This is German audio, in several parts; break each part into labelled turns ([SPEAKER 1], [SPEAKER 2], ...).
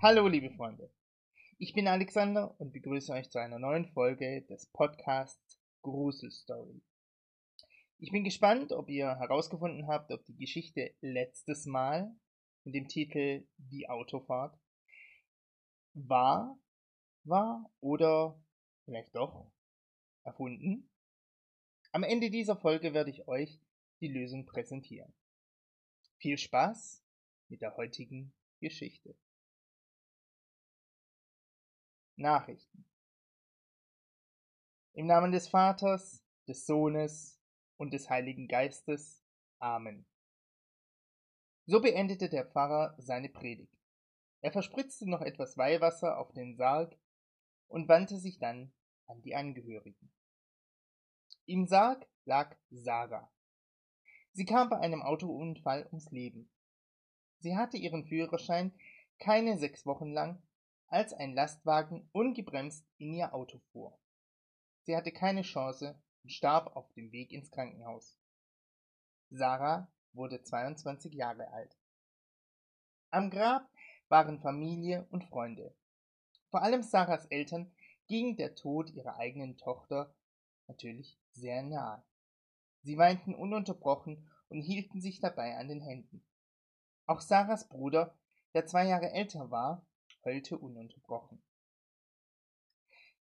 [SPEAKER 1] Hallo, liebe Freunde. Ich bin Alexander und begrüße euch zu einer neuen Folge des Podcasts Gruselstory. Ich bin gespannt, ob ihr herausgefunden habt, ob die Geschichte letztes Mal mit dem Titel Die Autofahrt wahr war oder vielleicht doch erfunden. Am Ende dieser Folge werde ich euch die Lösung präsentieren. Viel Spaß mit der heutigen Geschichte. Nachrichten. Im Namen des Vaters, des Sohnes und des Heiligen Geistes. Amen. So beendete der Pfarrer seine Predigt. Er verspritzte noch etwas Weihwasser auf den Sarg und wandte sich dann an die Angehörigen. Im Sarg lag Sarah. Sie kam bei einem Autounfall ums Leben. Sie hatte ihren Führerschein keine sechs Wochen lang als ein Lastwagen ungebremst in ihr Auto fuhr. Sie hatte keine Chance und starb auf dem Weg ins Krankenhaus. Sarah wurde 22 Jahre alt. Am Grab waren Familie und Freunde. Vor allem Sarahs Eltern ging der Tod ihrer eigenen Tochter natürlich sehr nahe. Sie weinten ununterbrochen und hielten sich dabei an den Händen. Auch Sarahs Bruder, der zwei Jahre älter war, heulte ununterbrochen.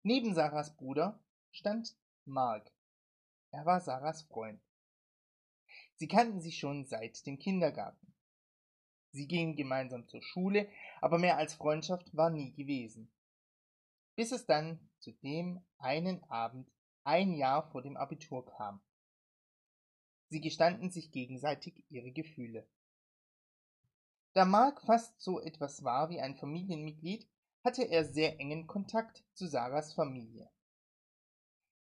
[SPEAKER 1] Neben Sarahs Bruder stand Mark. Er war Sarahs Freund. Sie kannten sich schon seit dem Kindergarten. Sie gingen gemeinsam zur Schule, aber mehr als Freundschaft war nie gewesen. Bis es dann zu dem einen Abend ein Jahr vor dem Abitur kam. Sie gestanden sich gegenseitig ihre Gefühle. Da Mark fast so etwas war wie ein Familienmitglied, hatte er sehr engen Kontakt zu Sarahs Familie.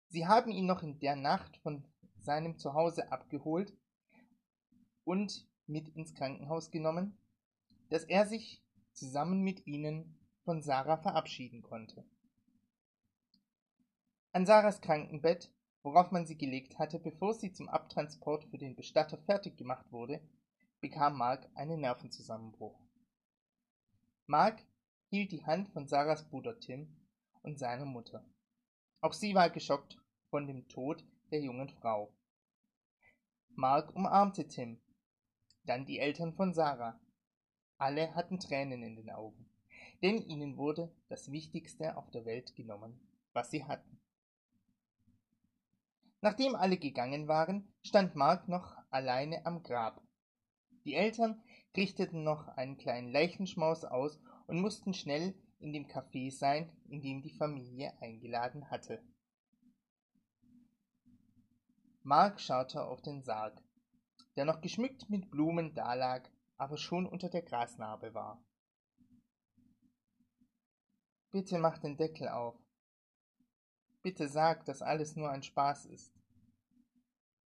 [SPEAKER 1] Sie haben ihn noch in der Nacht von seinem Zuhause abgeholt und mit ins Krankenhaus genommen, dass er sich zusammen mit ihnen von Sarah verabschieden konnte. An Sarahs Krankenbett, worauf man sie gelegt hatte, bevor sie zum Abtransport für den Bestatter fertig gemacht wurde, bekam Mark einen Nervenzusammenbruch. Mark hielt die Hand von Sarahs Bruder Tim und seiner Mutter. Auch sie war geschockt von dem Tod der jungen Frau. Mark umarmte Tim, dann die Eltern von Sarah. Alle hatten Tränen in den Augen, denn ihnen wurde das Wichtigste auf der Welt genommen, was sie hatten. Nachdem alle gegangen waren, stand Mark noch alleine am Grab die Eltern richteten noch einen kleinen Leichenschmaus aus und mussten schnell in dem Café sein, in dem die Familie eingeladen hatte. Mark schaute auf den Sarg, der noch geschmückt mit Blumen dalag, aber schon unter der Grasnarbe war. Bitte mach den Deckel auf. Bitte sag, dass alles nur ein Spaß ist.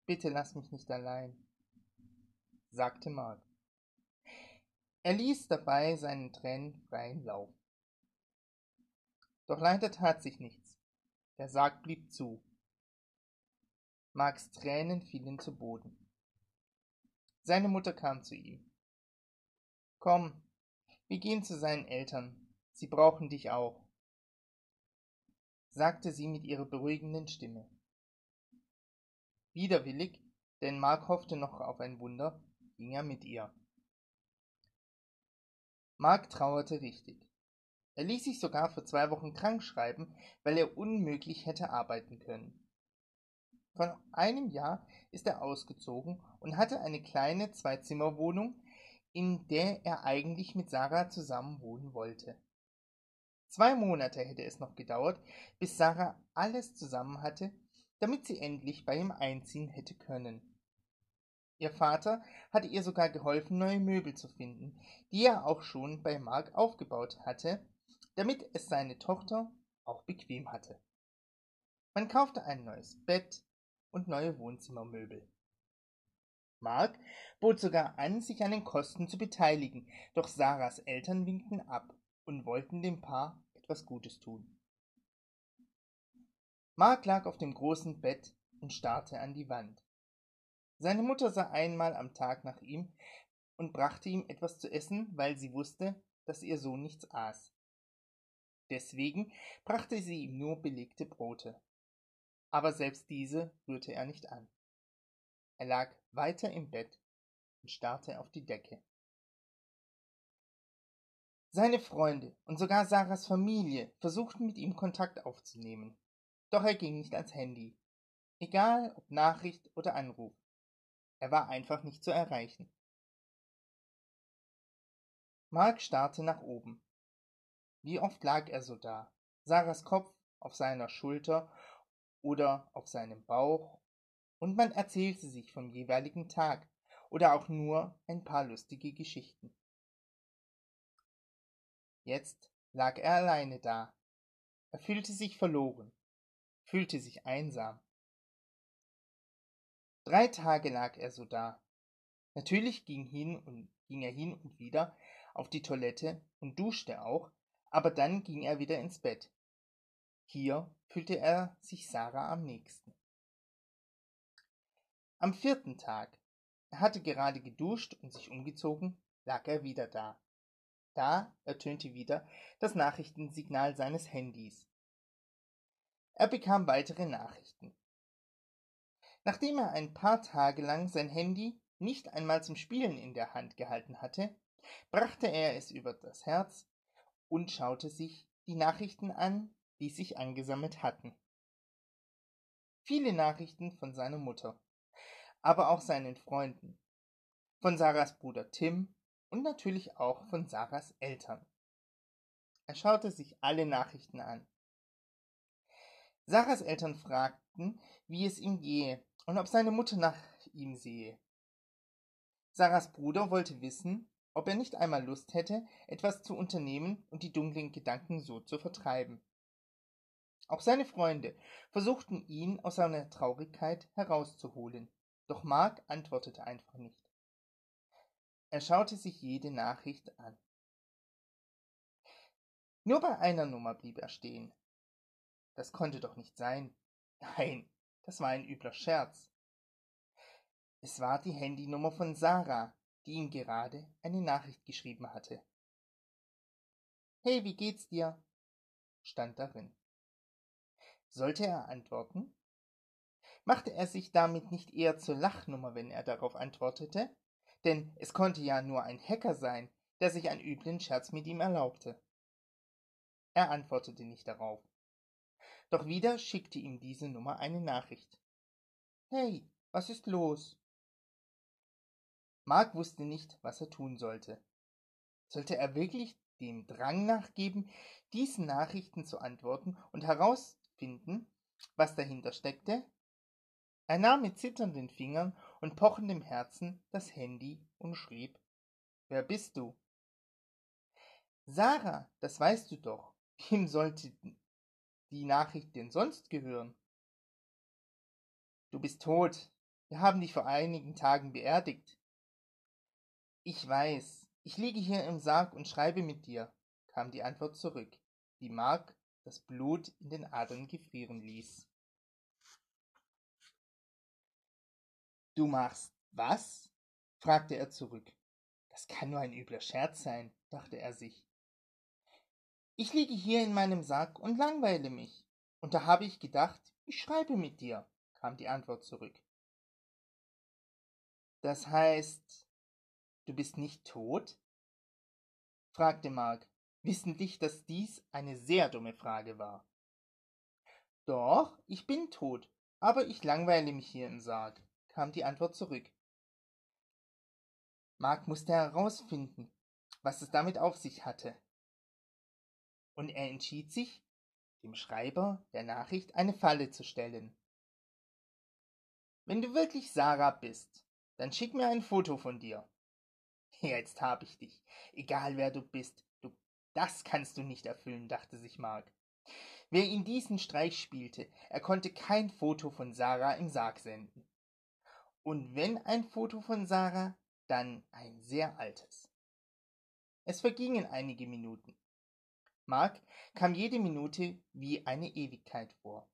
[SPEAKER 1] Bitte lass mich nicht allein sagte Mark. Er ließ dabei seinen Tränen freien Lauf. Doch leider tat sich nichts. Der Sarg blieb zu. Marks Tränen fielen zu Boden. Seine Mutter kam zu ihm. Komm, wir gehen zu seinen Eltern. Sie brauchen dich auch, sagte sie mit ihrer beruhigenden Stimme. Widerwillig, denn Mark hoffte noch auf ein Wunder, ging er mit ihr. Mark trauerte richtig. Er ließ sich sogar für zwei Wochen krank schreiben, weil er unmöglich hätte arbeiten können. Von einem Jahr ist er ausgezogen und hatte eine kleine Zwei-Zimmer-Wohnung, in der er eigentlich mit Sarah zusammen wohnen wollte. Zwei Monate hätte es noch gedauert, bis Sarah alles zusammen hatte, damit sie endlich bei ihm einziehen hätte können. Ihr Vater hatte ihr sogar geholfen, neue Möbel zu finden, die er auch schon bei Mark aufgebaut hatte, damit es seine Tochter auch bequem hatte. Man kaufte ein neues Bett und neue Wohnzimmermöbel. Mark bot sogar an, sich an den Kosten zu beteiligen, doch Sarahs Eltern winkten ab und wollten dem Paar etwas Gutes tun. Mark lag auf dem großen Bett und starrte an die Wand. Seine Mutter sah einmal am Tag nach ihm und brachte ihm etwas zu essen, weil sie wusste, dass ihr Sohn nichts aß. Deswegen brachte sie ihm nur belegte Brote. Aber selbst diese rührte er nicht an. Er lag weiter im Bett und starrte auf die Decke. Seine Freunde und sogar Sarahs Familie versuchten mit ihm Kontakt aufzunehmen. Doch er ging nicht ans Handy. Egal ob Nachricht oder Anruf. Er war einfach nicht zu erreichen. Mark starrte nach oben. Wie oft lag er so da, Sarahs Kopf auf seiner Schulter oder auf seinem Bauch, und man erzählte sich vom jeweiligen Tag oder auch nur ein paar lustige Geschichten. Jetzt lag er alleine da. Er fühlte sich verloren, fühlte sich einsam. Drei Tage lag er so da. Natürlich ging, hin und, ging er hin und wieder auf die Toilette und duschte auch, aber dann ging er wieder ins Bett. Hier fühlte er sich Sarah am nächsten. Am vierten Tag, er hatte gerade geduscht und sich umgezogen, lag er wieder da. Da ertönte wieder das Nachrichtensignal seines Handys. Er bekam weitere Nachrichten. Nachdem er ein paar Tage lang sein Handy nicht einmal zum Spielen in der Hand gehalten hatte, brachte er es über das Herz und schaute sich die Nachrichten an, die sich angesammelt hatten. Viele Nachrichten von seiner Mutter, aber auch seinen Freunden, von Sarahs Bruder Tim und natürlich auch von Sarahs Eltern. Er schaute sich alle Nachrichten an. Sarahs Eltern fragten, wie es ihm gehe und ob seine Mutter nach ihm sehe. Sarahs Bruder wollte wissen, ob er nicht einmal Lust hätte, etwas zu unternehmen und die dunklen Gedanken so zu vertreiben. Auch seine Freunde versuchten ihn aus seiner Traurigkeit herauszuholen, doch Mark antwortete einfach nicht. Er schaute sich jede Nachricht an. Nur bei einer Nummer blieb er stehen. Das konnte doch nicht sein. Nein, das war ein übler Scherz. Es war die Handynummer von Sarah, die ihm gerade eine Nachricht geschrieben hatte. Hey, wie geht's dir? stand darin. Sollte er antworten? Machte er sich damit nicht eher zur Lachnummer, wenn er darauf antwortete? denn es konnte ja nur ein Hacker sein, der sich einen üblen Scherz mit ihm erlaubte. Er antwortete nicht darauf. Doch wieder schickte ihm diese Nummer eine Nachricht. Hey, was ist los? Mark wusste nicht, was er tun sollte. Sollte er wirklich dem Drang nachgeben, diesen Nachrichten zu antworten und herausfinden, was dahinter steckte? Er nahm mit zitternden Fingern und pochendem Herzen das Handy und schrieb Wer bist du? Sarah, das weißt du doch. Wem sollte die Nachricht denn sonst gehören? Du bist tot. Wir haben dich vor einigen Tagen beerdigt. Ich weiß. Ich liege hier im Sarg und schreibe mit dir, kam die Antwort zurück, die Mark das Blut in den Adern gefrieren ließ. Du machst was? fragte er zurück. Das kann nur ein übler Scherz sein, dachte er sich. Ich liege hier in meinem Sack und langweile mich. Und da habe ich gedacht, ich schreibe mit dir, kam die Antwort zurück. Das heißt, du bist nicht tot? fragte Mark, wissentlich, dass dies eine sehr dumme Frage war. Doch, ich bin tot, aber ich langweile mich hier im Sarg kam die Antwort zurück. Mark musste herausfinden, was es damit auf sich hatte. Und er entschied sich, dem Schreiber der Nachricht eine Falle zu stellen. Wenn du wirklich Sarah bist, dann schick mir ein Foto von dir. Jetzt hab ich dich. Egal wer du bist, du, das kannst du nicht erfüllen, dachte sich Mark. Wer ihm diesen Streich spielte, er konnte kein Foto von Sarah im Sarg senden. Und wenn ein Foto von Sarah, dann ein sehr altes. Es vergingen einige Minuten. Mark kam jede Minute wie eine Ewigkeit vor.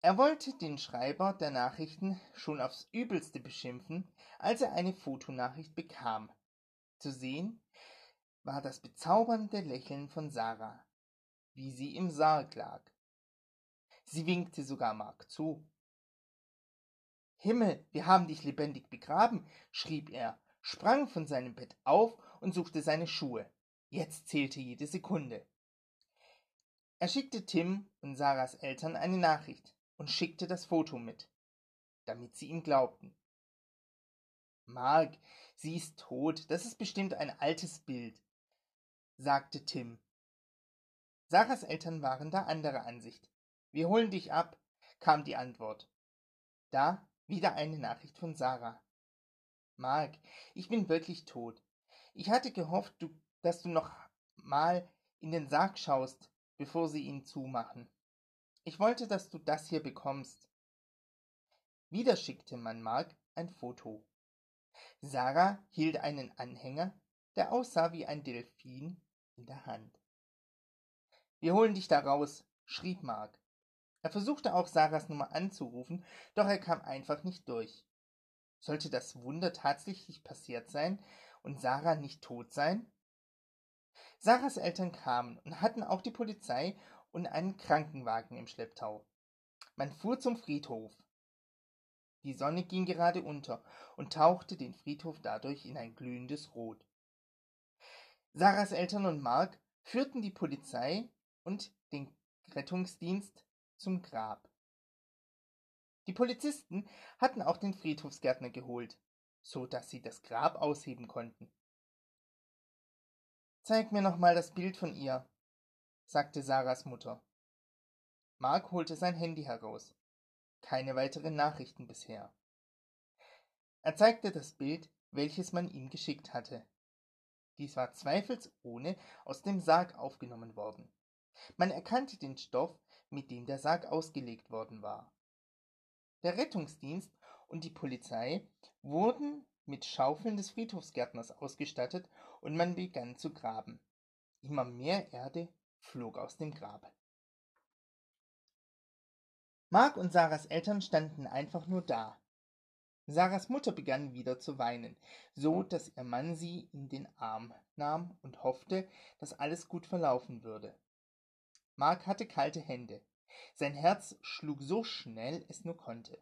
[SPEAKER 1] Er wollte den Schreiber der Nachrichten schon aufs übelste beschimpfen, als er eine Fotonachricht bekam. Zu sehen, war das bezaubernde Lächeln von Sarah, wie sie im Sarg lag. Sie winkte sogar Mark zu. Himmel, wir haben dich lebendig begraben, schrieb er, sprang von seinem Bett auf und suchte seine Schuhe. Jetzt zählte jede Sekunde. Er schickte Tim und Sarahs Eltern eine Nachricht und schickte das Foto mit, damit sie ihm glaubten. Mark, sie ist tot, das ist bestimmt ein altes Bild, sagte Tim. Sarahs Eltern waren da anderer Ansicht. Wir holen dich ab, kam die Antwort. Da wieder eine Nachricht von Sarah. Mark, ich bin wirklich tot. Ich hatte gehofft, du, dass du noch mal in den Sarg schaust, bevor sie ihn zumachen. Ich wollte, dass du das hier bekommst. Wieder schickte man Mark ein Foto. Sarah hielt einen Anhänger, der aussah wie ein Delfin, in der Hand. Wir holen dich da raus, schrieb Mark. Er versuchte auch Sarahs Nummer anzurufen, doch er kam einfach nicht durch. Sollte das Wunder tatsächlich passiert sein und Sarah nicht tot sein? Sarahs Eltern kamen und hatten auch die Polizei und einen Krankenwagen im Schlepptau. Man fuhr zum Friedhof. Die Sonne ging gerade unter und tauchte den Friedhof dadurch in ein glühendes Rot. Sarahs Eltern und Mark führten die Polizei und den Rettungsdienst zum Grab. Die Polizisten hatten auch den Friedhofsgärtner geholt, so dass sie das Grab ausheben konnten. Zeig mir noch mal das Bild von ihr, sagte Sarahs Mutter. Mark holte sein Handy heraus. Keine weiteren Nachrichten bisher. Er zeigte das Bild, welches man ihm geschickt hatte. Dies war zweifelsohne aus dem Sarg aufgenommen worden. Man erkannte den Stoff, mit dem der Sarg ausgelegt worden war. Der Rettungsdienst und die Polizei wurden mit Schaufeln des Friedhofsgärtners ausgestattet und man begann zu graben. Immer mehr Erde flog aus dem Grab. Mark und Sarahs Eltern standen einfach nur da. Sarahs Mutter begann wieder zu weinen, so dass ihr Mann sie in den Arm nahm und hoffte, dass alles gut verlaufen würde. Mark hatte kalte Hände. Sein Herz schlug so schnell es nur konnte.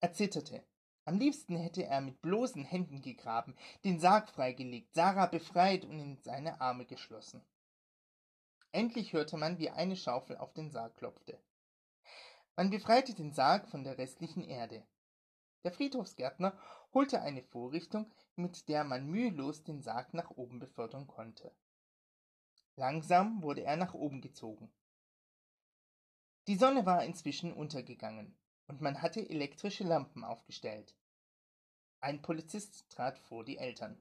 [SPEAKER 1] Er zitterte. Am liebsten hätte er mit bloßen Händen gegraben, den Sarg freigelegt, Sarah befreit und in seine Arme geschlossen. Endlich hörte man, wie eine Schaufel auf den Sarg klopfte. Man befreite den Sarg von der restlichen Erde. Der Friedhofsgärtner holte eine Vorrichtung, mit der man mühelos den Sarg nach oben befördern konnte. Langsam wurde er nach oben gezogen. Die Sonne war inzwischen untergegangen und man hatte elektrische Lampen aufgestellt. Ein Polizist trat vor die Eltern.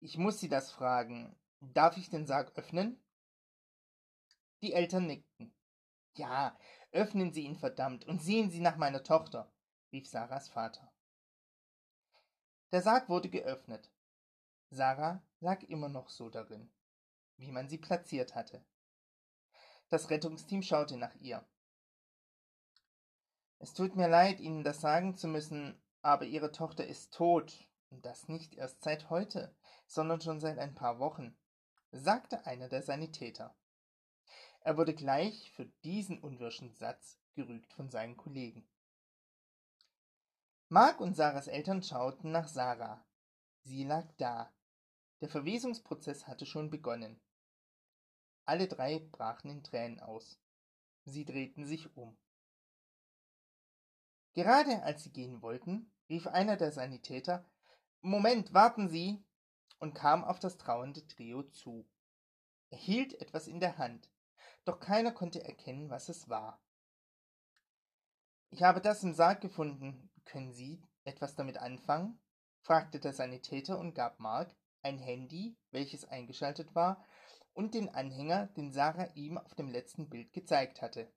[SPEAKER 1] Ich muss Sie das fragen. Darf ich den Sarg öffnen? Die Eltern nickten. Ja, öffnen Sie ihn verdammt und sehen Sie nach meiner Tochter, rief Sarahs Vater. Der Sarg wurde geöffnet. Sarah lag immer noch so darin, wie man sie platziert hatte. Das Rettungsteam schaute nach ihr. Es tut mir leid, Ihnen das sagen zu müssen, aber Ihre Tochter ist tot, und das nicht erst seit heute, sondern schon seit ein paar Wochen, sagte einer der Sanitäter. Er wurde gleich für diesen unwirschen Satz gerügt von seinen Kollegen. Mark und Sarahs Eltern schauten nach Sarah. Sie lag da, der Verwesungsprozess hatte schon begonnen. Alle drei brachen in Tränen aus. Sie drehten sich um. Gerade als sie gehen wollten, rief einer der Sanitäter Moment, warten Sie und kam auf das trauernde Trio zu. Er hielt etwas in der Hand, doch keiner konnte erkennen, was es war. Ich habe das im Sarg gefunden. Können Sie etwas damit anfangen? fragte der Sanitäter und gab Mark ein Handy, welches eingeschaltet war, und den Anhänger, den Sarah ihm auf dem letzten Bild gezeigt hatte.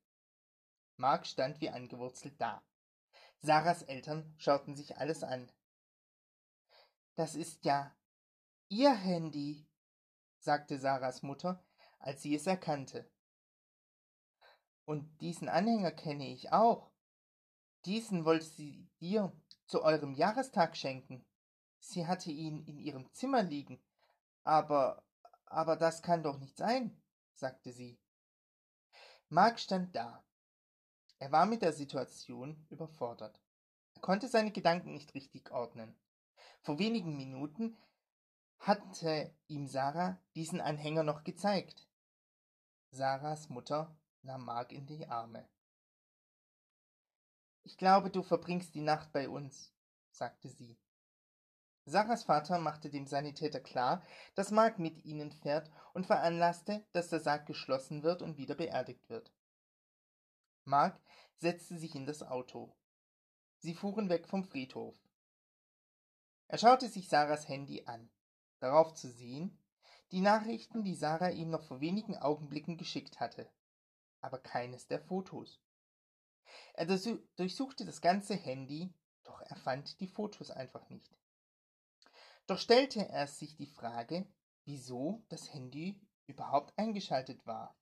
[SPEAKER 1] Mark stand wie angewurzelt da. Sarahs Eltern schauten sich alles an. Das ist ja Ihr Handy, sagte Sarahs Mutter, als sie es erkannte. Und diesen Anhänger kenne ich auch. Diesen wollte sie dir zu eurem Jahrestag schenken. sie hatte ihn in ihrem Zimmer liegen. Aber, aber das kann doch nicht sein, sagte sie. Mark stand da. Er war mit der Situation überfordert. Er konnte seine Gedanken nicht richtig ordnen. Vor wenigen Minuten hatte ihm Sarah diesen Anhänger noch gezeigt. Sarahs Mutter nahm Mark in die Arme. Ich glaube, du verbringst die Nacht bei uns, sagte sie. Sarahs Vater machte dem Sanitäter klar, dass Mark mit ihnen fährt und veranlasste, dass der Sarg geschlossen wird und wieder beerdigt wird. Mark setzte sich in das Auto. Sie fuhren weg vom Friedhof. Er schaute sich Sarahs Handy an, darauf zu sehen, die Nachrichten, die Sarah ihm noch vor wenigen Augenblicken geschickt hatte, aber keines der Fotos. Er durchsuchte das ganze Handy, doch er fand die Fotos einfach nicht. Doch stellte er sich die Frage, wieso das Handy überhaupt eingeschaltet war.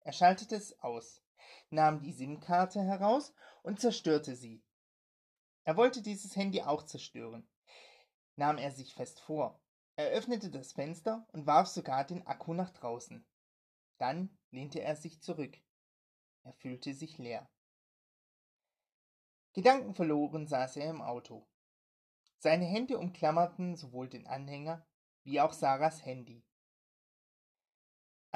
[SPEAKER 1] Er schaltete es aus, nahm die SIM-Karte heraus und zerstörte sie. Er wollte dieses Handy auch zerstören, nahm er sich fest vor. Er öffnete das Fenster und warf sogar den Akku nach draußen. Dann lehnte er sich zurück. Er fühlte sich leer. Gedankenverloren saß er im Auto. Seine Hände umklammerten sowohl den Anhänger wie auch Sarahs Handy.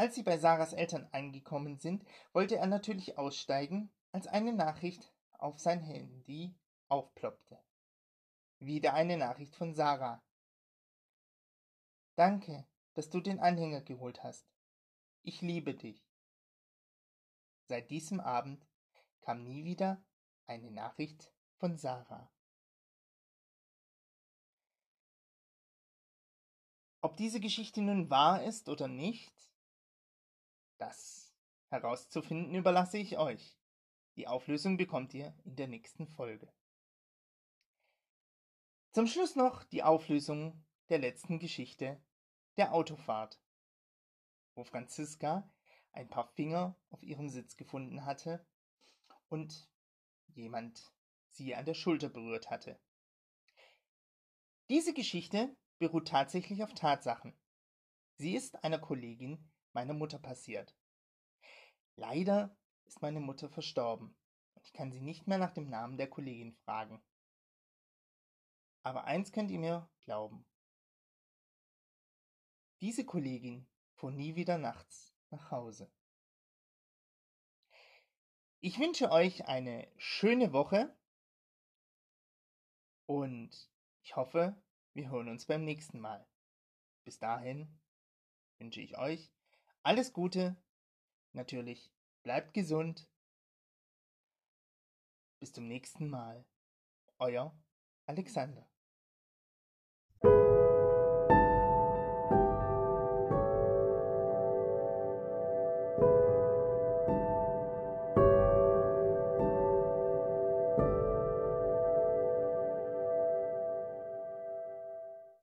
[SPEAKER 1] Als sie bei Sarahs Eltern angekommen sind, wollte er natürlich aussteigen, als eine Nachricht auf sein Handy aufploppte. Wieder eine Nachricht von Sarah. Danke, dass du den Anhänger geholt hast. Ich liebe dich. Seit diesem Abend kam nie wieder eine Nachricht von Sarah. Ob diese Geschichte nun wahr ist oder nicht, das herauszufinden überlasse ich euch. Die Auflösung bekommt ihr in der nächsten Folge. Zum Schluss noch die Auflösung der letzten Geschichte der Autofahrt, wo Franziska ein paar Finger auf ihrem Sitz gefunden hatte und jemand sie an der Schulter berührt hatte. Diese Geschichte beruht tatsächlich auf Tatsachen. Sie ist einer Kollegin meiner Mutter passiert. Leider ist meine Mutter verstorben und ich kann sie nicht mehr nach dem Namen der Kollegin fragen. Aber eins könnt ihr mir glauben. Diese Kollegin fuhr nie wieder nachts nach Hause. Ich wünsche euch eine schöne Woche und ich hoffe, wir hören uns beim nächsten Mal. Bis dahin wünsche ich euch alles Gute. Natürlich bleibt gesund. Bis zum nächsten Mal. Euer Alexander.